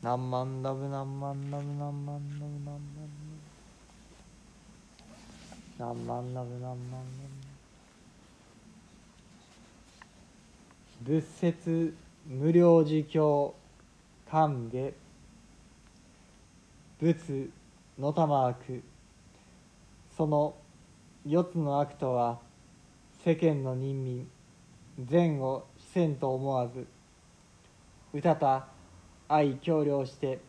何万ダブ何万ダブ何万ダブ何万ダブ何万ダブ何万ダブ仏説無料儒教官下仏の玉悪その四つの悪とは世間の人民善を非せんと思わずうたた愛協量して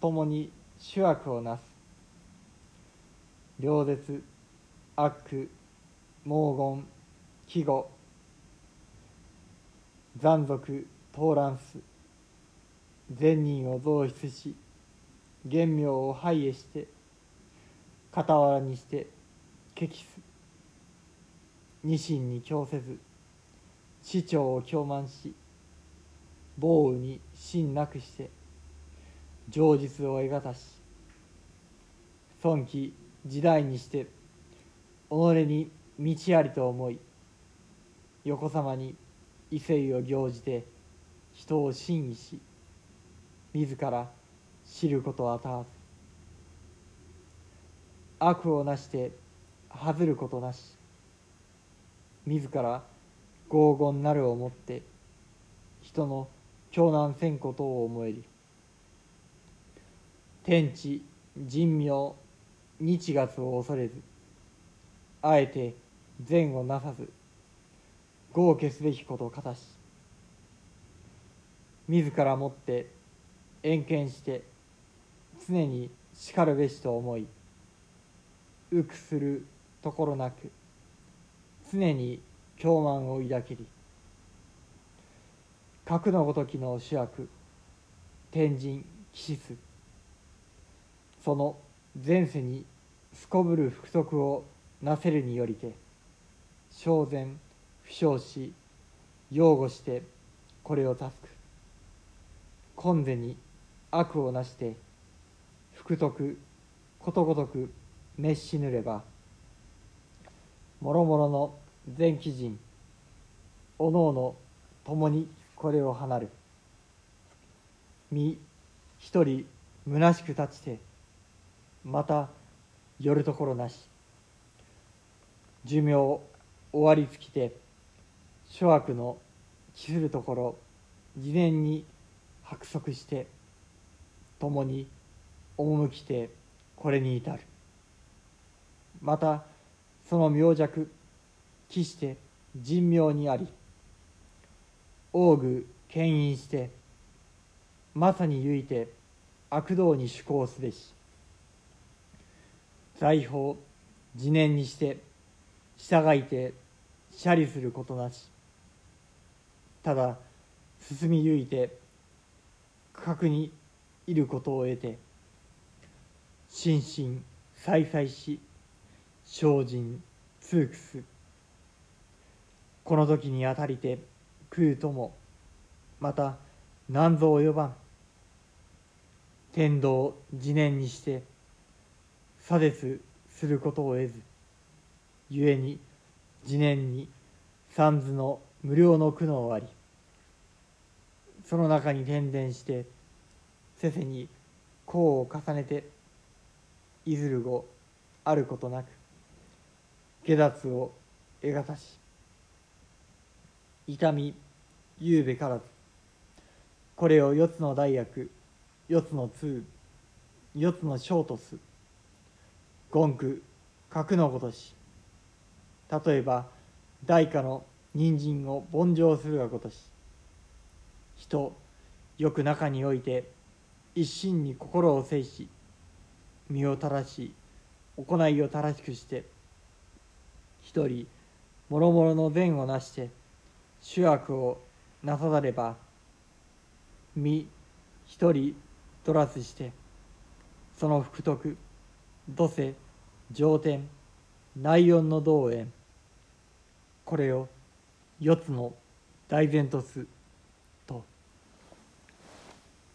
共に主悪をなす。両絶悪盲言季語残属トーランス善人を増出し玄妙を廃へして傍らにして激す。二心に強せず市長を強慢し暴雨に真なくして情実を得がし尊貴時代にして己に道ありと思い横さまに異性を行じて人を審議し自ら知ることはたわず悪をなして恥ずることなし自ら傲言なるをもって人の長男せんことを思えり天地人名日月を恐れずあえて善をなさず豪消すべきことをかたし自らもって遠見して常にしかるべしと思い浮くするところなく常に狂慢を抱きり。核のごときの主役天神騎士すその前世にすこぶる福徳をなせるによりて正然不祥し擁護してこれを助く。今世に悪をなして福徳ことごとく熱しぬればもろもろの全鬼人おのおの共にこれを離る身一人虚しく立ちてまた寄るところなし寿命終わり尽きて諸悪の帰するところ事前に白足して共に赴きてこれに至る。またその病弱帰して人命にあり王具牽引してまさにゆいて悪道に趣向すべし。財宝自念にして従いて謝利することなし。ただ進みゆいて価格にいることを得て心身再々し精進痛苦す。この時にあたりて食うともまた何ぞ及ばん。天道自念にして差別することを得ず故に自念に三途の無料の苦悩ありその中に転伝してせせに功を重ねていずる後あることなく下脱を得がたし痛み言うべからず。これを四つの大薬四つの通四つの小とす。言句格のごとし。例えば大化の人参を凡情するがごとし。人よく中において一心に心を制し身を正し行いを正しくして一人もろもろの善をなして主悪をなさざれば身一人取らずしてその福徳土世上天内音の道縁これを四つの大前とすと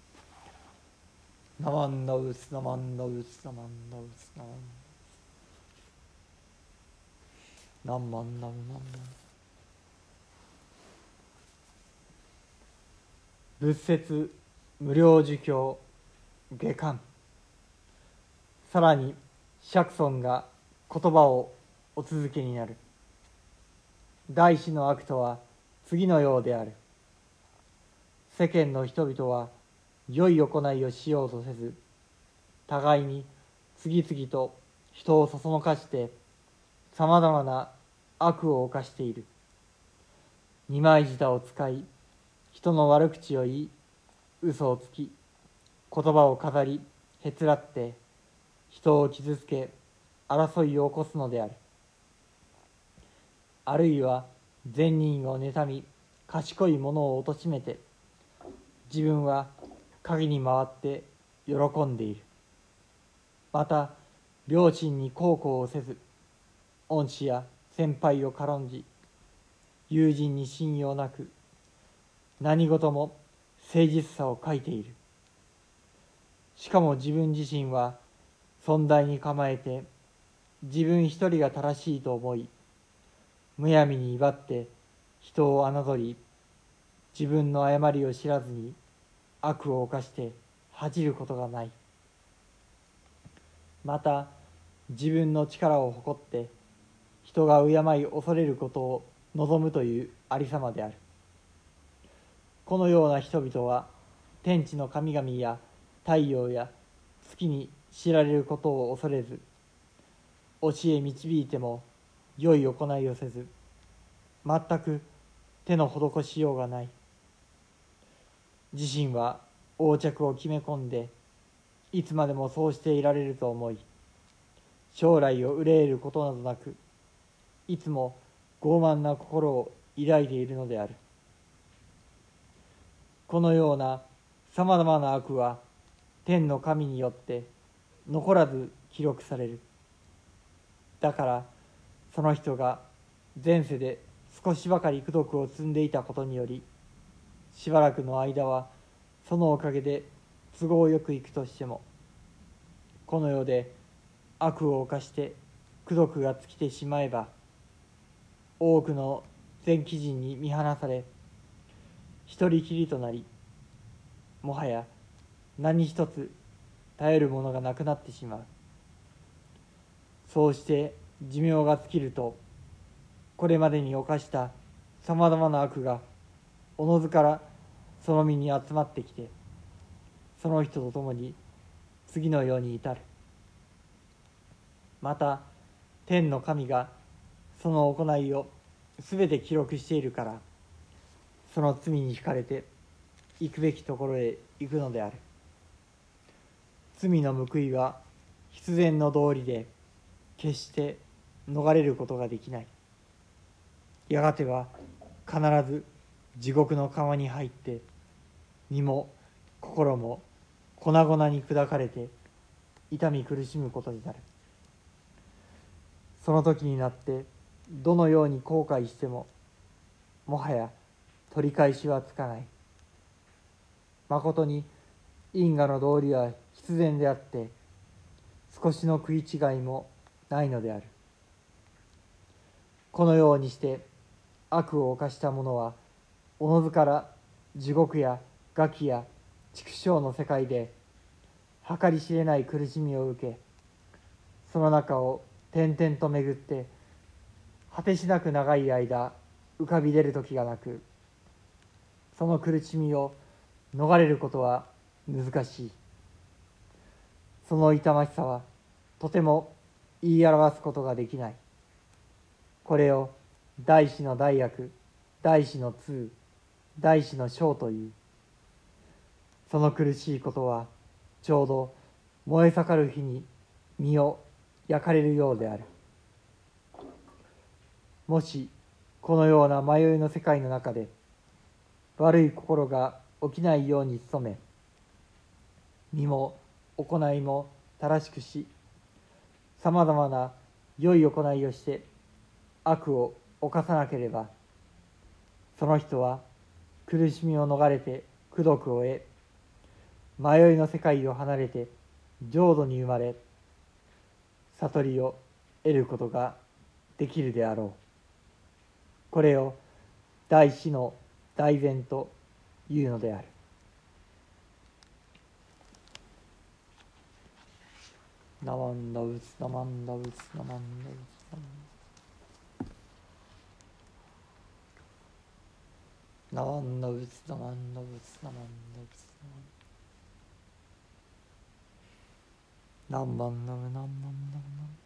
「ナマンナウスナマンナウスナマンナウスナマンナンマンナウナンマン」仏説無料儒教下巻。さらに釈尊が言葉をお続けになる。大師の悪とは次のようである。世間の人々は良い行いをしようとせず互いに次々と人をそそのかしてさまざまな悪を犯している。二枚舌を使い人の悪口を言い嘘をつき言葉を飾りへつらって人を傷つけ争いを起こすのである。あるいは善人を妬み賢い者を貶めて自分は陰に回って喜んでいる。また両親に孝行をせず恩師や先輩を軽んじ友人に信用なく何事も誠実さを書いている。しかも自分自身は存在に構えて自分一人が正しいと思いむやみに威張って人を侮り自分の誤りを知らずに悪を犯して恥じることがない。また自分の力を誇って人が敬い恐れることを望むというありさまである。このような人々は天地の神々や太陽や月に知られることを恐れず教え導いても良い行いをせず全く手の施しようがない。自身は横着を決め込んでいつまでもそうしていられると思い将来を憂えることなどなくいつも傲慢な心を抱いているのである。このようなさまざまな悪は天の神によって残らず記録される。だからその人が前世で少しばかり功徳を積んでいたことによりしばらくの間はそのおかげで都合よくいくとしてもこの世で悪を犯して功徳が尽きてしまえば多くの全鬼人に見放され一人きりとなりもはや何一つ頼るものがなくなってしまう。そうして寿命が尽きるとこれまでに犯したさまざまな悪がおのずからその身に集まってきてその人と共に次のように至る。また天の神がその行いを全て記録しているからその罪に惹かれて行くべきところへ行くのである。罪の報いは必然の道理で決して逃れることができない。やがては必ず地獄の川に入って身も心も粉々に砕かれて痛み苦しむことになる。その時になってどのように後悔してももはや取り返しはつかない。まことに因果の道理は必然であって少しの食い違いもないのである。このようにして悪を犯した者はおのずから地獄や餓鬼や畜生の世界で計り知れない苦しみを受けその中を転々と巡って果てしなく長い間浮かび出る時がなくその苦しみを逃れることは難しい。その痛ましさはとても言い表すことができない。これを大師の大悪大師の通大師の章という。その苦しいことはちょうど燃え盛る日に身を焼かれるようである。もしこのような迷いの世界の中で悪い心が起きないように努め身も行いも正しくしさまざまな良い行いをして悪を犯さなければその人は苦しみを逃れて功徳を得迷いの世界を離れて浄土に生まれ悟りを得ることができるであろう。これを大師の大善というのである。ナマンダウツナマンダウツナマンダウツナマンナマンダウツナマンダウツナマンダウツナマンナンバンナムナンバンナムナン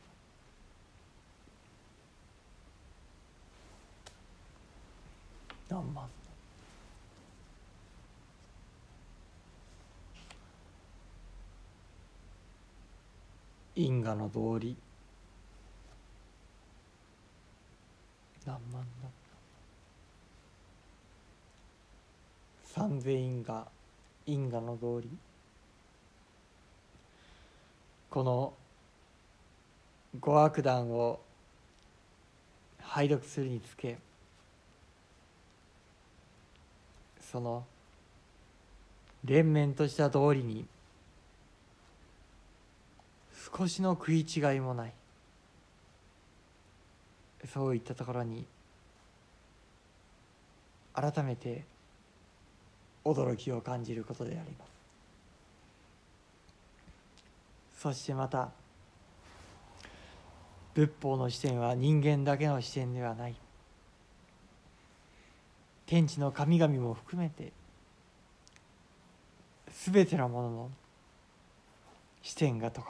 何番因果の道理。何万だ三千因果。因果の道理。この五悪談を拝読するにつけその連綿とした道理に少しの食い違いもない。そういったところに改めて驚きを感じることであります。そしてまた仏法の視点は人間だけの視点ではない。天地の神々も含めて全てのものの視点が説か